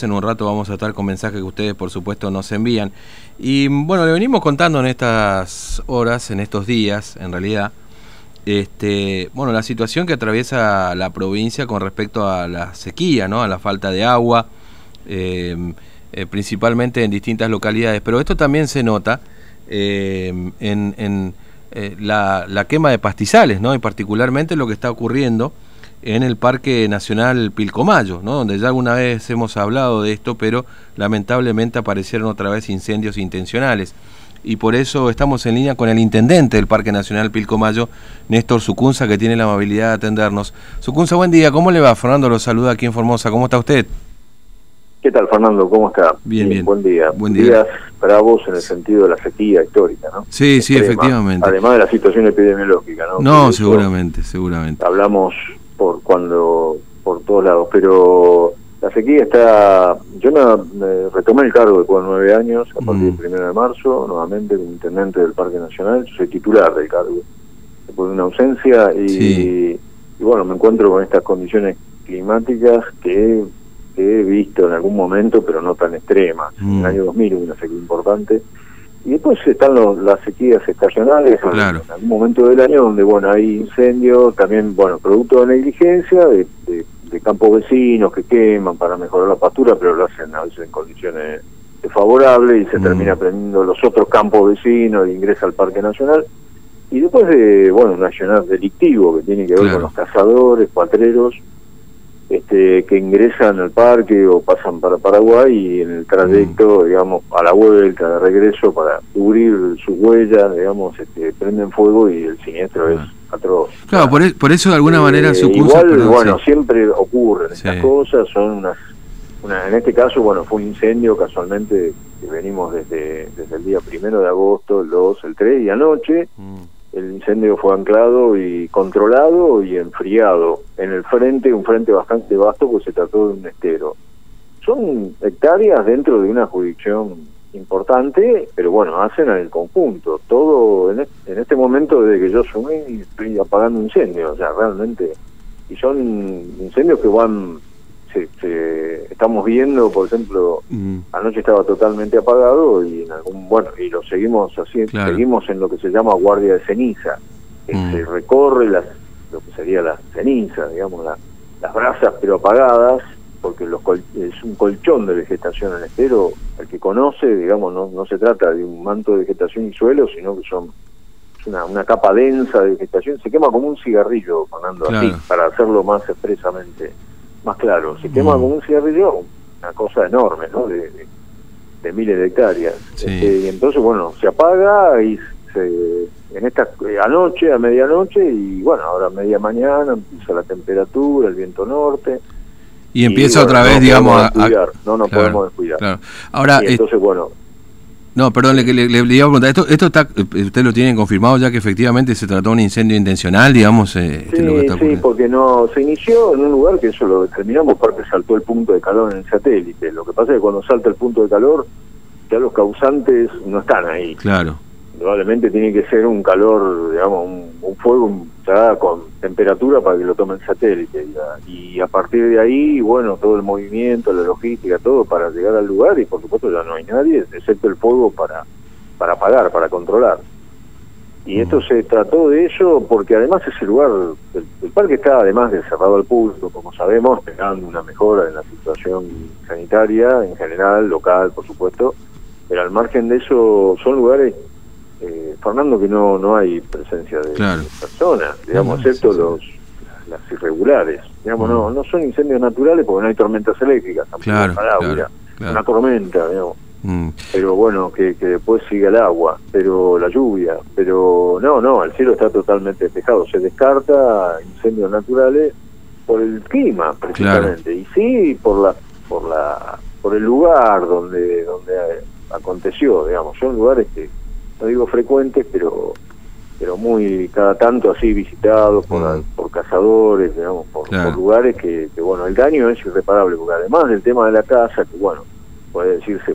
En un rato vamos a estar con mensajes que ustedes por supuesto nos envían. Y bueno, le venimos contando en estas horas, en estos días, en realidad, este, bueno, la situación que atraviesa la provincia con respecto a la sequía, ¿no? a la falta de agua, em, eh, principalmente en distintas localidades. Pero esto también se nota em, en, eh, la, la, quema de pastizales, ¿no? y particularmente lo que está ocurriendo en el Parque Nacional Pilcomayo, ¿no? donde ya alguna vez hemos hablado de esto, pero lamentablemente aparecieron otra vez incendios intencionales. Y por eso estamos en línea con el intendente del Parque Nacional Pilcomayo, Néstor Sucunza, que tiene la amabilidad de atendernos. Sucunza, buen día, ¿cómo le va? Fernando lo saluda aquí en Formosa, ¿cómo está usted? ¿Qué tal, Fernando? ¿Cómo está? Bien, bien. Buen día. Buen día. para vos en el sentido de la sequía histórica, ¿no? Sí, sí, efectivamente. Además de la situación epidemiológica, ¿no? No, seguramente, seguramente. Hablamos por cuando por todos lados, pero la sequía está, yo me, retomé el cargo después de nueve años, a partir del mm. primero de marzo, nuevamente como intendente del Parque Nacional, yo soy titular del cargo, después de una ausencia y, bueno, me encuentro con estas condiciones climáticas que, he visto en algún momento, pero no tan extremas. En el mm. año 2000 hubo una sequía importante, y después están las sequías estacionales en algún momento del año donde bueno hay incendios, también bueno producto de negligencia de, campos vecinos que queman para mejorar la pastura, pero lo hacen a veces en condiciones desfavorables y se mm. termina prendiendo los otros campos vecinos e ingresa al Parque Nacional. Y después de, bueno, un nacional delictivo que tiene que ver con los cazadores, cuatreros, este, que ingresan al parque o pasan para Paraguay y en el trayecto, mm. digamos, a la vuelta, de regreso, para cubrir sus huellas, digamos, este, prenden fuego y el siniestro es atroz. Claro, por, e, por, eso de alguna manera su Igual, bueno, siempre ocurren estas cosas, son unas... Una, en este caso, bueno, fue un incendio casualmente que venimos desde, desde el día primero de agosto, el 2, el 3 y anoche. Mm el incendio fue anclado y controlado y enfriado en el frente, un frente bastante vasto, pues se trató de un estero. Son hectáreas dentro de una jurisdicción importante, pero bueno, hacen en el conjunto. Todo en, este momento, desde que yo sumí, estoy apagando incendios, o sea, realmente. Y son incendios que van estamos viendo, por ejemplo, mm. anoche estaba totalmente apagado y en algún bueno y lo seguimos haciendo, seguimos en lo que se llama guardia de ceniza, que mm. se recorre las lo que sería la ceniza, digamos las brasas pero apagadas, porque los es un colchón de vegetación en estero, el que conoce, digamos, no, no se trata de un manto de vegetación y suelo, sino que son una, una capa densa de vegetación, se quema como un cigarrillo, Fernando, así, para hacerlo más expresamente más claro. Se quema mm. un cigarrillo, una cosa enorme, ¿no? De, de, miles de hectáreas. Este, y entonces, bueno, se apaga y se, en esta eh, anoche, a medianoche, y bueno, ahora a media mañana empieza la temperatura, el viento norte. Y empieza otra vez, digamos, a, No nos podemos descuidar. Ahora, y entonces, bueno, no, perdón, le, le, le, iba a preguntar, ¿esto, esto está, eh, usted lo tiene confirmado ya que efectivamente se trató de un incendio intencional, digamos? Eh, sí, sí, porque no se inició en un lugar que eso lo determinamos porque saltó el punto de calor en el satélite. Lo que pasa es que cuando salta el punto de calor, ya los causantes no están ahí. Claro probablemente tiene que ser un calor, digamos, un, fuego con temperatura para que lo tome el satélite. Y a, partir de ahí, bueno, todo el movimiento, la logística, todo para llegar al lugar y por supuesto ya no hay nadie, excepto el fuego para, para apagar, para controlar. Y esto se trató de eso porque además ese lugar, el, parque está además de cerrado al público, como sabemos, esperando una mejora en la situación sanitaria en general, local, por supuesto, pero al margen de eso son lugares eh, Fernando, que no no hay presencia de, personas, digamos, excepto los las irregulares. Digamos, no no son incendios naturales porque no hay tormentas eléctricas, tampoco claro, una tormenta, digamos. Mm. Pero bueno, que, que después siga el agua, pero la lluvia, pero no, no, el cielo está totalmente despejado. Se descarta incendios naturales por el clima, precisamente. Y sí, por la por la por el lugar donde donde aconteció, digamos. Son lugares que no digo frecuentes, pero pero muy cada tanto así visitados por, mm. por cazadores, digamos, por, lugares que, bueno, el daño es irreparable, porque además del tema de la casa, que bueno, puede decirse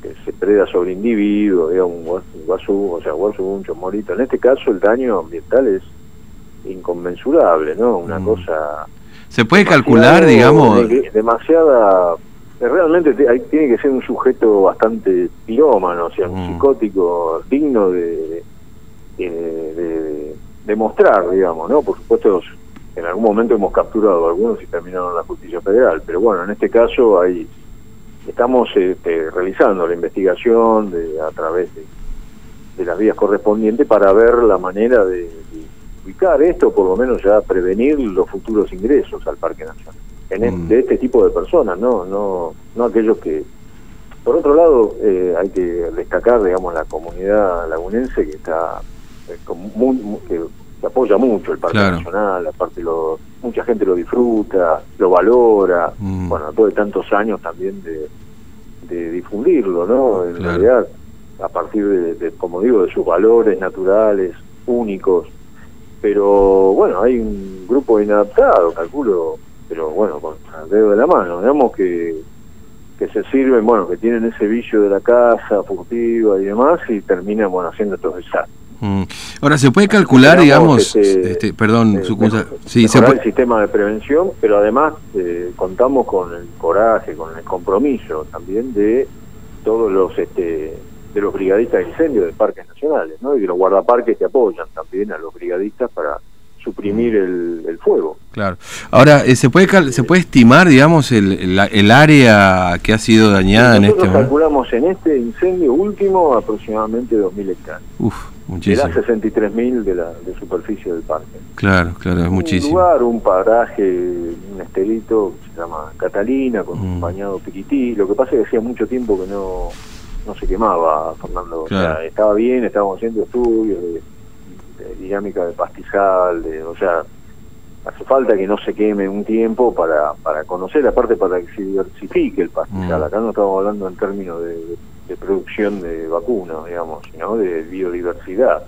que se preda sobre individuos, digamos, un guasú, o sea, guasú, un chomorito, en este caso el daño ambiental es inconmensurable, ¿no? Una mm. cosa... ¿Se puede calcular, digamos? Demasiada realmente tiene que ser un sujeto bastante pirómano, o sea, un mm. psicótico digno de, de, demostrar, digamos, ¿no? Por supuesto, en algún momento hemos capturado algunos y terminaron en la justicia federal, pero bueno, en este caso hay estamos este, realizando la investigación de, a través de, las vías correspondientes para ver la manera de, ubicar esto, por lo menos ya prevenir los futuros ingresos al Parque Nacional en mm. de este tipo de personas, no, no, no aquellos que por otro lado, eh, hay que destacar, digamos, la comunidad lagunense que está eh, muy, que, apoya mucho el Parque Nacional, aparte lo, mucha gente lo disfruta, lo valora, mm. bueno, después de tantos años también de, de difundirlo, ¿no? En realidad, a partir de, como digo, de sus valores naturales, únicos, pero bueno, hay un grupo inadaptado, calculo, pero bueno, con el dedo de la mano, digamos que que se sirven, bueno, que tienen ese vicio de la casa furtiva y demás y terminan, bueno, haciendo estos desastres. Mm. Ahora, ¿se puede calcular, digamos, este, este, perdón, eh, su sí, se puede... el sistema de prevención, pero además eh, contamos con el coraje, con el compromiso también de todos los este, de los brigadistas de incendio de parques nacionales, ¿no? Y de los guardaparques que apoyan también a los brigadistas para suprimir el, fuego. Claro. Ahora, eh, ¿se puede se puede estimar, digamos, el, el, área que ha sido dañada en este momento? calculamos en este incendio último aproximadamente 2.000 hectáreas. Uf, muchísimo. Era 63.000 de la de superficie del parque. Claro, claro, es muchísimo. Un lugar, un paraje, un esterito que se llama Catalina, con un mm. bañado piquití. Lo que pasa es que hacía mucho tiempo que no, no se quemaba, Fernando. estaba bien, estábamos haciendo estudios de dinámica de pastizal, de, o sea, hace falta que no se queme un tiempo para, para conocer, aparte para que se diversifique el pastizal. Mm. Acá no estamos hablando en términos de, producción de vacunas, digamos, sino de biodiversidad.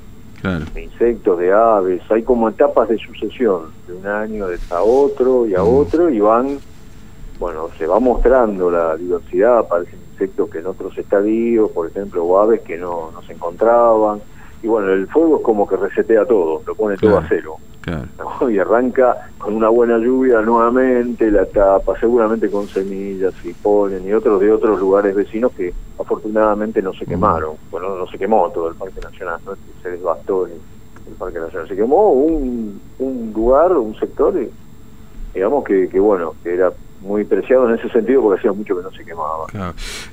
De insectos, de aves, hay como etapas de sucesión, de un año a otro y a mm. otro, y van, bueno, se va mostrando la diversidad, aparecen insectos que en otros estadios, por ejemplo, o aves que no, no se encontraban, y bueno, el fuego es como que resetea todo, lo pone todo a cero. Y arranca con una buena lluvia nuevamente, la tapa, seguramente con semillas y polen y otros de otros lugares vecinos que afortunadamente no se quemaron. Bueno, no se quemó todo el Parque Nacional, ¿no? se desbastó el, Parque Nacional. Se quemó un, un lugar, un sector, digamos que, que bueno, que era muy preciado en ese sentido porque hacía mucho que no se quemaba.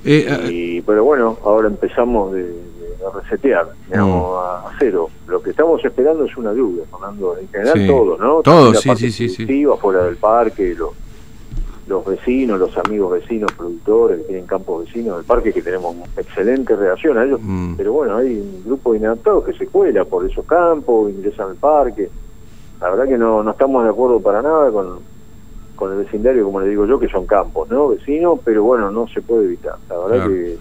Eh, eh, y, pero bueno, ahora empezamos de a resetear, digamos, mm. a, cero. Lo que estamos esperando es una lluvia, Fernando, en general todo, ¿no? Todo, sí, sí, sí, sí. fuera del parque, los, los vecinos, los amigos vecinos, productores que tienen campos vecinos del parque, que tenemos excelente relación a ellos, mm. pero bueno, hay un grupo de inadaptados que se cuela por esos campos, ingresan al parque. La verdad que no, no estamos de acuerdo para nada con, con el vecindario, como le digo yo, que son campos, ¿no? Vecinos, pero bueno, no se puede evitar. La verdad que,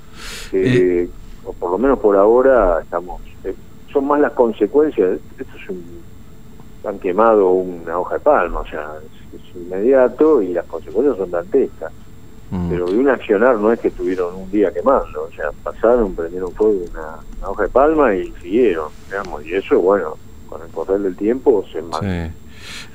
eh, o por lo menos por ahora estamos eh, son más las consecuencias esto es un han quemado una hoja de palma o sea es, inmediato y las consecuencias son dantescas mm. pero de un accionar no es que estuvieron un día quemando o sea pasaron prendieron fuego una, una hoja de palma y siguieron digamos y eso bueno con el correr del tiempo se sí.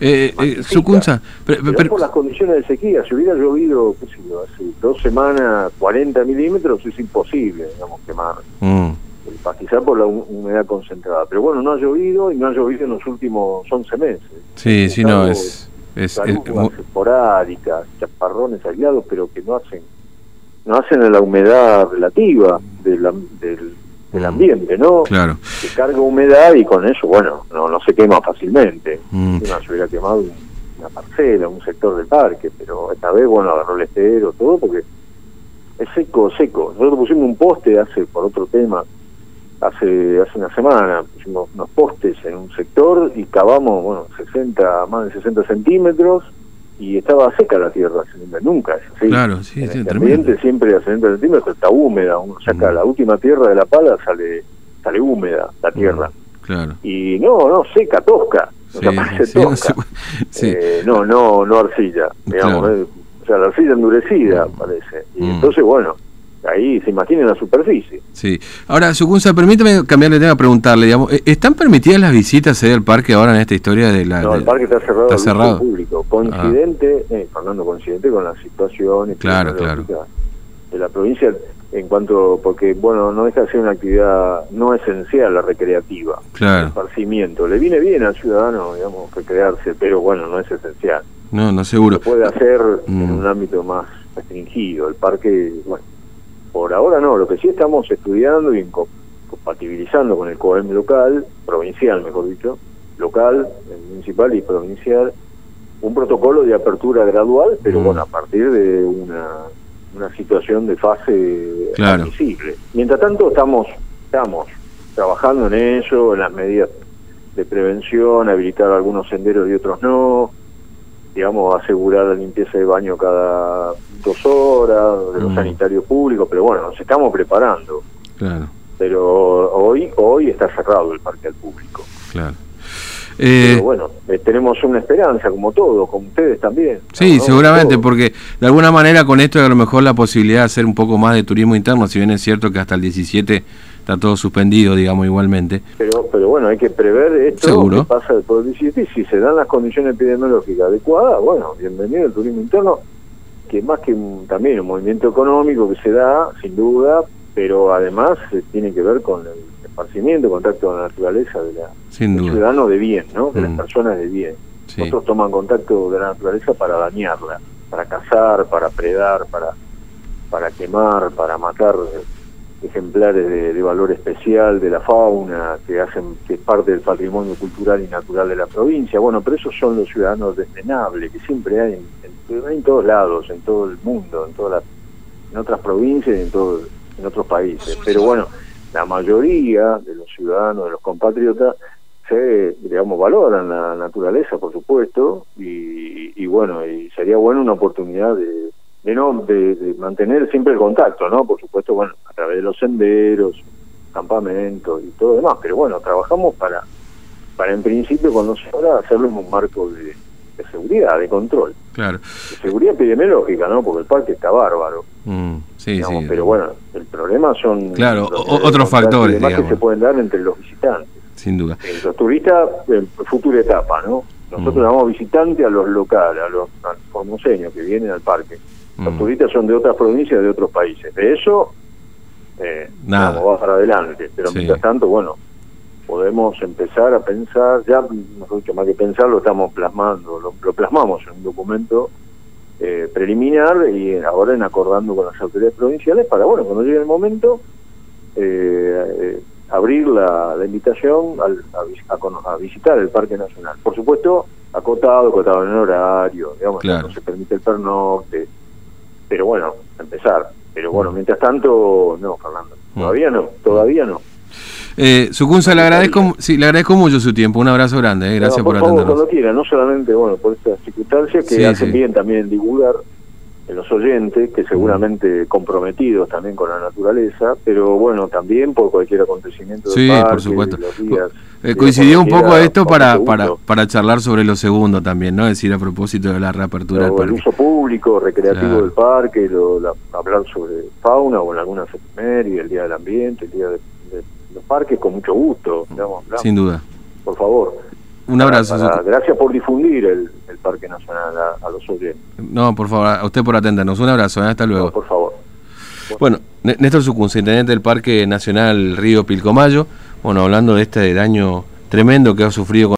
Eh, eh, Sucunza, pero, por las condiciones de sequía, si hubiera llovido, qué sé yo, hace dos semanas, 40 milímetros, es imposible, digamos, quemar. Mm. El pastizar por la humedad concentrada. Pero bueno, no ha llovido y no ha llovido en los últimos 11 meses. Sí, sí, no, es... es, es esporádicas, chaparrones aislados, pero que no hacen no hacen la humedad relativa del, del del ambiente, ¿no? Claro. Que carga humedad y con eso, bueno, no, no se quema fácilmente. Mm. Se hubiera quemado una parcela, un sector del parque, pero esta vez, bueno, agarró el estero, todo, porque es seco, seco. Nosotros pusimos un poste hace, por otro tema, hace hace una semana, pusimos unos postes en un sector y cavamos, bueno, 60, más de 60 centímetros, y estaba seca la tierra, nunca es así. Claro, sí, en el ambiente siempre a 60 centímetros está húmeda, uno saca la última tierra de la pala, sale sale húmeda la tierra. Claro. Y no, no, seca, tosca, no. Eh, no, no, no arcilla, digamos, eh, o sea, la arcilla endurecida parece. Y mm. entonces, bueno, ahí se imaginen la superficie. Sí. Ahora, Sucunza, permítame cambiarle tema, preguntarle, digamos, ¿están permitidas las visitas ahí al parque ahora en esta historia de la... No, el parque está cerrado, está cerrado. público, coincidente, eh, Fernando, coincidente con la situación claro, claro. de la provincia en cuanto, porque bueno, no deja de ser una actividad no esencial, la recreativa, claro. el esparcimiento. Le viene bien al ciudadano, digamos, recrearse, pero bueno, no es esencial. No, no seguro. Se puede hacer en mm. un ámbito más restringido. El parque, bueno, por ahora no. Lo que sí estamos estudiando y compatibilizando con el COEM local, provincial, mejor dicho, local, municipal y provincial, un protocolo de apertura gradual, pero mm. bueno, a partir de una, una situación de fase claro. admisible. Mientras tanto, estamos, estamos trabajando en eso, en las medidas de prevención, habilitar algunos senderos y otros no, digamos, asegurar la limpieza de baño cada dos horas, de los mm. sanitarios públicos, pero bueno, nos estamos preparando. Claro. Pero hoy, hoy está cerrado el parque al público. Claro. Eh, pero bueno, eh, tenemos una esperanza, como todos, como ustedes también. Sí, seguramente, porque de alguna manera con esto a lo mejor la posibilidad de hacer un poco más de turismo interno, si bien es cierto que hasta el 17 está todo suspendido, digamos, igualmente. Pero, pero bueno, hay que prever esto Seguro. que pasa 17 y si se dan las condiciones epidemiológicas adecuadas, bueno, bienvenido el turismo interno, que más que también un movimiento económico que se da, sin duda, pero además eh, tiene que ver con el esparcimiento, contacto con la naturaleza de la, sin del ciudadano de bien, ¿no? de las Mm. personas de bien. Sí. Otros toman contacto de la naturaleza para dañarla, para cazar, para predar, para, para quemar, para matar ejemplares de, valor especial de la fauna que hacen que es parte del patrimonio cultural y natural de la provincia. Bueno, pero esos son los ciudadanos desdenables que siempre hay en, todos lados, en todo el mundo, en todas en otras provincias y en todo, en otros países. Pero bueno, la mayoría de los ciudadanos, de los compatriotas, se, digamos, valoran la naturaleza, por supuesto, y, y bueno, y sería bueno una oportunidad de, de no de, de mantener siempre el contacto, ¿no? Por supuesto, bueno, a través de los senderos, campamentos y todo demás, pero bueno, trabajamos para, para en principio, cuando se habla, hacerlo en un marco de, de seguridad, de control, Claro. de seguridad epidemiológica, ¿no? Porque el parque está bárbaro, Mm, sí, digamos, sí. pero bueno, el problema son Claro, los o- otros factores, digamos. que se pueden dar entre los visitantes. Sin duda. Eh, Los turistas, en futura etapa, ¿no? Nosotros Mm. llamamos visitantes a los locales, a los a los formoseños que vienen al parque. Los Mm. turistas son de otras provincias, de otros países. De eso, eh, Nada. digamos, va para adelante. Pero Sí. mientras tanto, bueno, podemos empezar a pensar, ya, mejor dicho, más que pensar, lo estamos plasmando, lo, lo plasmamos en un documento eh, preliminar y ahora en acordando con las autoridades provinciales para, bueno, cuando llegue el momento, eh, eh, abrir la, la invitación al- a, a a visitar el Parque Nacional. Por supuesto, acotado, acotado en el horario, digamos, Claro. no se permite el pernocte, pero bueno, empezar. Pero bueno, Mm. mientras tanto, no, Fernando, Mm. todavía no, todavía no. Eh, Sucunza, le agradezco, sí, le agradezco mucho su tiempo. Un abrazo grande, eh, gracias No, por, por, favor, atendernos. cuando quiera, no solamente bueno por estas circunstancias que Sí, hacen sí. bien también divulgar en los oyentes, que seguramente comprometidos también con la naturaleza, pero bueno, también por cualquier acontecimiento del parque, por supuesto. los días, Eh, coincidió un poco esto para, para, para charlar sobre lo segundo también, ¿no? Es decir, a propósito de la reapertura del Pero el parque. uso público, recreativo Claro. del parque, lo- la- hablar sobre fauna o en algunas efemérides, el Día del Ambiente, el Día de, de los parques, con mucho gusto, digamos, Sin duda. por favor. Un abrazo. Para- gracias por difundir el, el Parque Nacional a, a los oyentes. No, por favor, a usted por atendernos. Un abrazo, eh, hasta luego. No, por favor. Bueno, N- Néstor Sucunza, intendente del Parque Nacional Río Pilcomayo, bueno, hablando de este daño tremendo que ha sufrido con